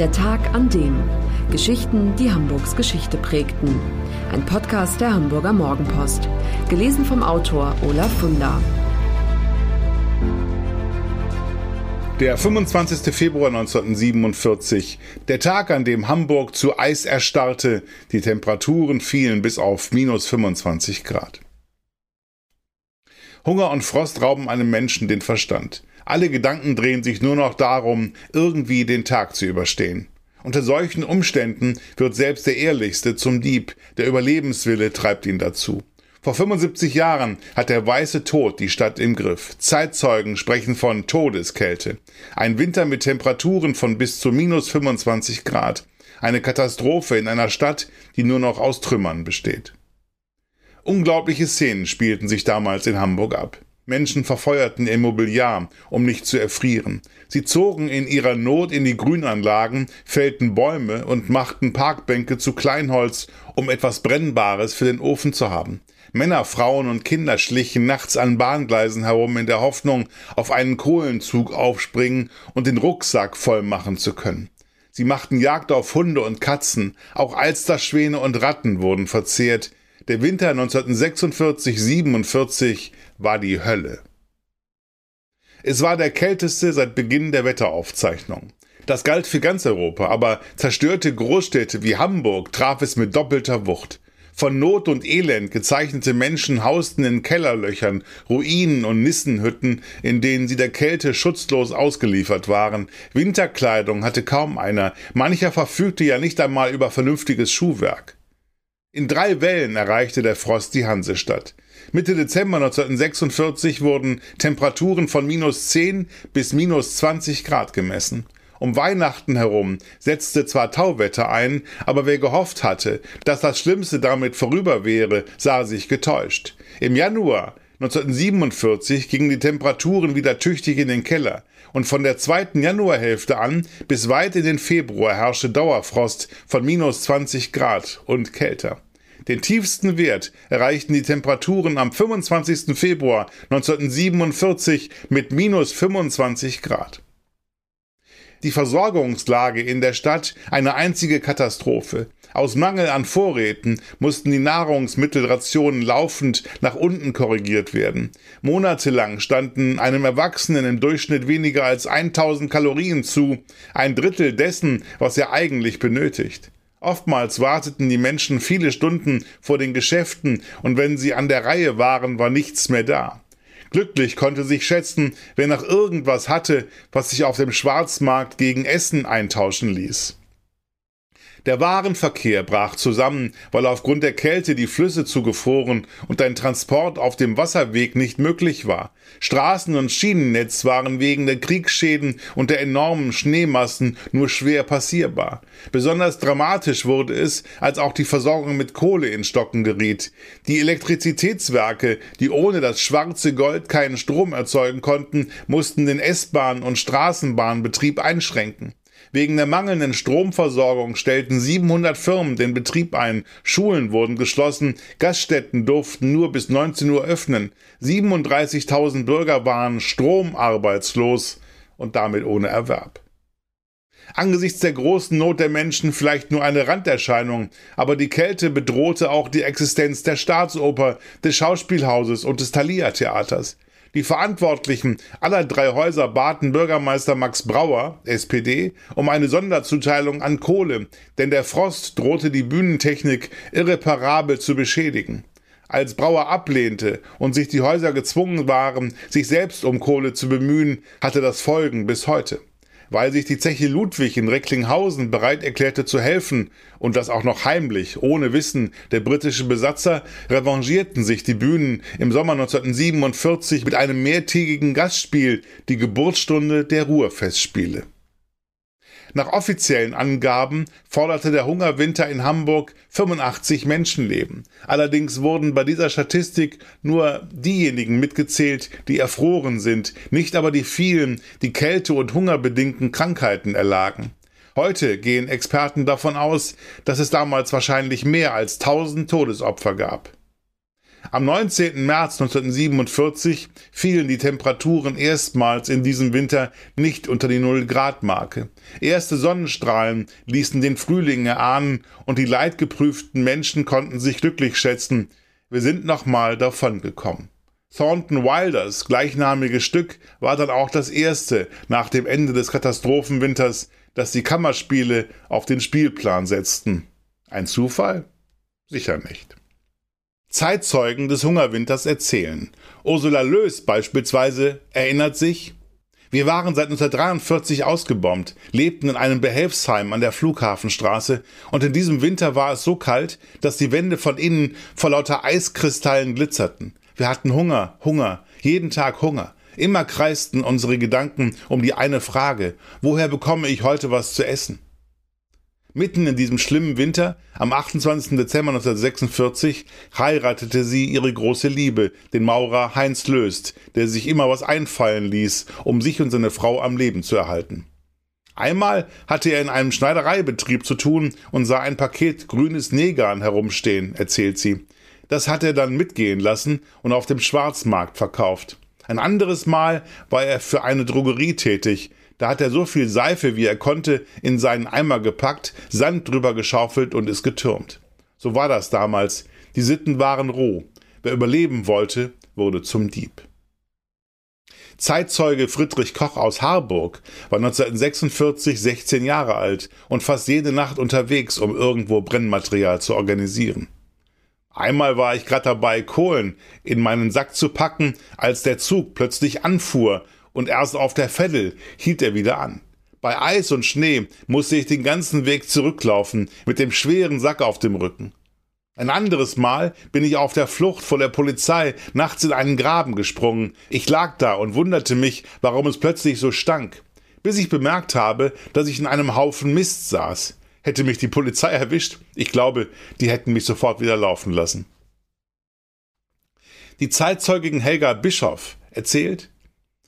Der Tag an dem. Geschichten, die Hamburgs Geschichte prägten. Ein Podcast der Hamburger Morgenpost. Gelesen vom Autor Olaf Funder. Der 25. Februar 1947, der Tag, an dem Hamburg zu Eis erstarrte, die Temperaturen fielen bis auf minus 25 Grad. Hunger und Frost rauben einem Menschen den Verstand. Alle Gedanken drehen sich nur noch darum, irgendwie den Tag zu überstehen. Unter solchen Umständen wird selbst der Ehrlichste zum Dieb, der Überlebenswille treibt ihn dazu. Vor 75 Jahren hat der weiße Tod die Stadt im Griff. Zeitzeugen sprechen von Todeskälte. Ein Winter mit Temperaturen von bis zu minus 25 Grad. Eine Katastrophe in einer Stadt, die nur noch aus Trümmern besteht. Unglaubliche Szenen spielten sich damals in Hamburg ab. Menschen verfeuerten ihr Mobiliar, um nicht zu erfrieren. Sie zogen in ihrer Not in die Grünanlagen, fällten Bäume und machten Parkbänke zu Kleinholz, um etwas Brennbares für den Ofen zu haben. Männer, Frauen und Kinder schlichen nachts an Bahngleisen herum in der Hoffnung, auf einen Kohlenzug aufspringen und den Rucksack voll machen zu können. Sie machten Jagd auf Hunde und Katzen, auch Alsterschwäne und Ratten wurden verzehrt. Der Winter 1946-47 war die Hölle. Es war der kälteste seit Beginn der Wetteraufzeichnung. Das galt für ganz Europa, aber zerstörte Großstädte wie Hamburg traf es mit doppelter Wucht. Von Not und Elend gezeichnete Menschen hausten in Kellerlöchern, Ruinen und Nissenhütten, in denen sie der Kälte schutzlos ausgeliefert waren. Winterkleidung hatte kaum einer, mancher verfügte ja nicht einmal über vernünftiges Schuhwerk. In drei Wellen erreichte der Frost die Hansestadt. Mitte Dezember 1946 wurden Temperaturen von minus 10 bis minus 20 Grad gemessen. Um Weihnachten herum setzte zwar Tauwetter ein, aber wer gehofft hatte, dass das Schlimmste damit vorüber wäre, sah sich getäuscht. Im Januar 1947 gingen die Temperaturen wieder tüchtig in den Keller und von der zweiten Januarhälfte an bis weit in den Februar herrschte Dauerfrost von minus 20 Grad und kälter. Den tiefsten Wert erreichten die Temperaturen am 25. Februar 1947 mit minus 25 Grad. Die Versorgungslage in der Stadt eine einzige Katastrophe. Aus Mangel an Vorräten mussten die Nahrungsmittelrationen laufend nach unten korrigiert werden. Monatelang standen einem Erwachsenen im Durchschnitt weniger als 1000 Kalorien zu, ein Drittel dessen, was er eigentlich benötigt. Oftmals warteten die Menschen viele Stunden vor den Geschäften und wenn sie an der Reihe waren, war nichts mehr da. Glücklich konnte sich schätzen, wer noch irgendwas hatte, was sich auf dem Schwarzmarkt gegen Essen eintauschen ließ. Der Warenverkehr brach zusammen, weil aufgrund der Kälte die Flüsse zugefroren und ein Transport auf dem Wasserweg nicht möglich war. Straßen- und Schienennetz waren wegen der Kriegsschäden und der enormen Schneemassen nur schwer passierbar. Besonders dramatisch wurde es, als auch die Versorgung mit Kohle in Stocken geriet. Die Elektrizitätswerke, die ohne das schwarze Gold keinen Strom erzeugen konnten, mussten den S-Bahn- und Straßenbahnbetrieb einschränken. Wegen der mangelnden Stromversorgung stellten 700 Firmen den Betrieb ein, Schulen wurden geschlossen, Gaststätten durften nur bis 19 Uhr öffnen, 37.000 Bürger waren stromarbeitslos und damit ohne Erwerb. Angesichts der großen Not der Menschen vielleicht nur eine Randerscheinung, aber die Kälte bedrohte auch die Existenz der Staatsoper, des Schauspielhauses und des Thalia Theaters. Die Verantwortlichen aller drei Häuser baten Bürgermeister Max Brauer, SPD, um eine Sonderzuteilung an Kohle, denn der Frost drohte die Bühnentechnik irreparabel zu beschädigen. Als Brauer ablehnte und sich die Häuser gezwungen waren, sich selbst um Kohle zu bemühen, hatte das Folgen bis heute weil sich die Zeche Ludwig in Recklinghausen bereit erklärte zu helfen und das auch noch heimlich, ohne Wissen der britischen Besatzer, revanchierten sich die Bühnen im Sommer 1947 mit einem mehrtägigen Gastspiel, die Geburtsstunde der Ruhrfestspiele. Nach offiziellen Angaben forderte der Hungerwinter in Hamburg 85 Menschenleben. Allerdings wurden bei dieser Statistik nur diejenigen mitgezählt, die erfroren sind, nicht aber die vielen, die Kälte- und hungerbedingten Krankheiten erlagen. Heute gehen Experten davon aus, dass es damals wahrscheinlich mehr als 1000 Todesopfer gab. Am 19. März 1947 fielen die Temperaturen erstmals in diesem Winter nicht unter die Null-Grad-Marke. Erste Sonnenstrahlen ließen den Frühling erahnen und die leidgeprüften Menschen konnten sich glücklich schätzen. Wir sind nochmal davongekommen. Thornton Wilders gleichnamiges Stück war dann auch das erste nach dem Ende des Katastrophenwinters, das die Kammerspiele auf den Spielplan setzten. Ein Zufall? Sicher nicht. Zeitzeugen des Hungerwinters erzählen. Ursula Lös beispielsweise erinnert sich, wir waren seit 1943 ausgebombt, lebten in einem Behelfsheim an der Flughafenstraße und in diesem Winter war es so kalt, dass die Wände von innen vor lauter Eiskristallen glitzerten. Wir hatten Hunger, Hunger, jeden Tag Hunger. Immer kreisten unsere Gedanken um die eine Frage, woher bekomme ich heute was zu essen? Mitten in diesem schlimmen Winter, am 28. Dezember 1946, heiratete sie ihre große Liebe, den Maurer Heinz Löst, der sich immer was einfallen ließ, um sich und seine Frau am Leben zu erhalten. Einmal hatte er in einem Schneidereibetrieb zu tun und sah ein Paket grünes Negan herumstehen, erzählt sie. Das hat er dann mitgehen lassen und auf dem Schwarzmarkt verkauft. Ein anderes Mal war er für eine Drogerie tätig, da hat er so viel Seife, wie er konnte, in seinen Eimer gepackt, Sand drüber geschaufelt und ist getürmt. So war das damals. Die Sitten waren roh. Wer überleben wollte, wurde zum Dieb. Zeitzeuge Friedrich Koch aus Harburg war 1946 16 Jahre alt und fast jede Nacht unterwegs, um irgendwo Brennmaterial zu organisieren. Einmal war ich gerade dabei, Kohlen in meinen Sack zu packen, als der Zug plötzlich anfuhr und erst auf der Veddel hielt er wieder an. Bei Eis und Schnee musste ich den ganzen Weg zurücklaufen mit dem schweren Sack auf dem Rücken. Ein anderes Mal bin ich auf der Flucht vor der Polizei nachts in einen Graben gesprungen. Ich lag da und wunderte mich, warum es plötzlich so stank, bis ich bemerkt habe, dass ich in einem Haufen Mist saß. Hätte mich die Polizei erwischt, ich glaube, die hätten mich sofort wieder laufen lassen. Die Zeitzeugin Helga Bischoff erzählt,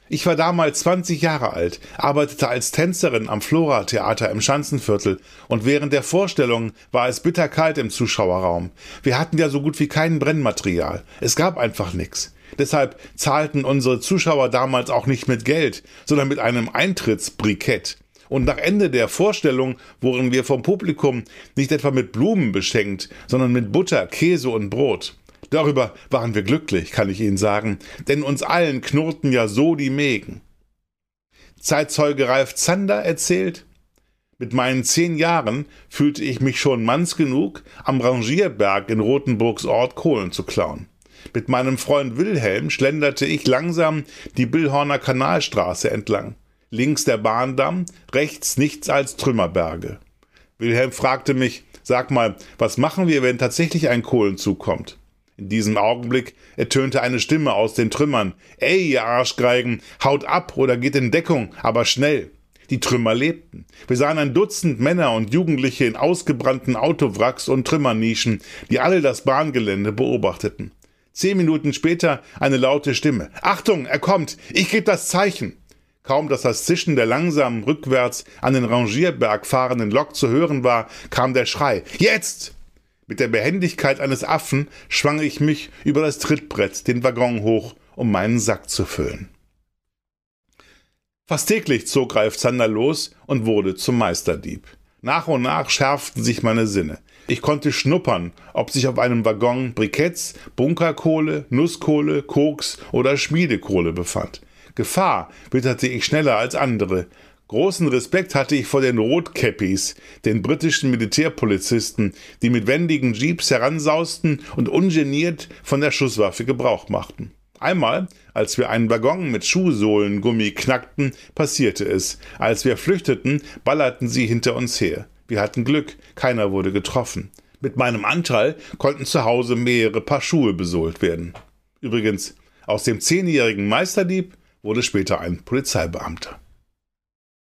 ich war damals 20 Jahre alt, arbeitete als Tänzerin am Flora-Theater im Schanzenviertel und während der Vorstellung war es bitterkalt im Zuschauerraum. Wir hatten ja so gut wie kein Brennmaterial. Es gab einfach nichts. Deshalb zahlten unsere Zuschauer damals auch nicht mit Geld, sondern mit einem Eintrittsbrikett. Und nach Ende der Vorstellung wurden wir vom Publikum nicht etwa mit Blumen beschenkt, sondern mit Butter, Käse und Brot. Darüber waren wir glücklich, kann ich Ihnen sagen, denn uns allen knurrten ja so die Mägen. Zeitzeuge Ralf Zander erzählt, mit meinen zehn Jahren fühlte ich mich schon manns genug, am Rangierberg in Rothenburgs Ort Kohlen zu klauen. Mit meinem Freund Wilhelm schlenderte ich langsam die Billhorner Kanalstraße entlang. Links der Bahndamm, rechts nichts als Trümmerberge. Wilhelm fragte mich, sag mal, was machen wir, wenn tatsächlich ein Kohlenzug kommt? In diesem Augenblick ertönte eine Stimme aus den Trümmern. Ey, ihr Arschgeigen, haut ab oder geht in Deckung, aber schnell. Die Trümmer lebten. Wir sahen ein Dutzend Männer und Jugendliche in ausgebrannten Autowracks und Trümmernischen, die alle das Bahngelände beobachteten. Zehn Minuten später eine laute Stimme. Achtung, er kommt! Ich gebe das Zeichen! Kaum dass das Zischen der langsam rückwärts an den Rangierberg fahrenden Lok zu hören war, kam der Schrei. Jetzt! Mit der Behendigkeit eines Affen schwang ich mich über das Trittbrett den Waggon hoch, um meinen Sack zu füllen. Fast täglich zog Ralf Zander los und wurde zum Meisterdieb. Nach und nach schärften sich meine Sinne. Ich konnte schnuppern, ob sich auf einem Waggon Briketts, Bunkerkohle, Nusskohle, Koks oder Schmiedekohle befand. Gefahr witterte ich schneller als andere, Großen Respekt hatte ich vor den Rotkäppis, den britischen Militärpolizisten, die mit wendigen Jeeps heransausten und ungeniert von der Schusswaffe Gebrauch machten. Einmal, als wir einen Waggon mit Schuhsohlengummi knackten, passierte es. Als wir flüchteten, ballerten sie hinter uns her. Wir hatten Glück, keiner wurde getroffen. Mit meinem Anteil konnten zu Hause mehrere Paar Schuhe besohlt werden. Übrigens, aus dem zehnjährigen Meisterdieb wurde später ein Polizeibeamter.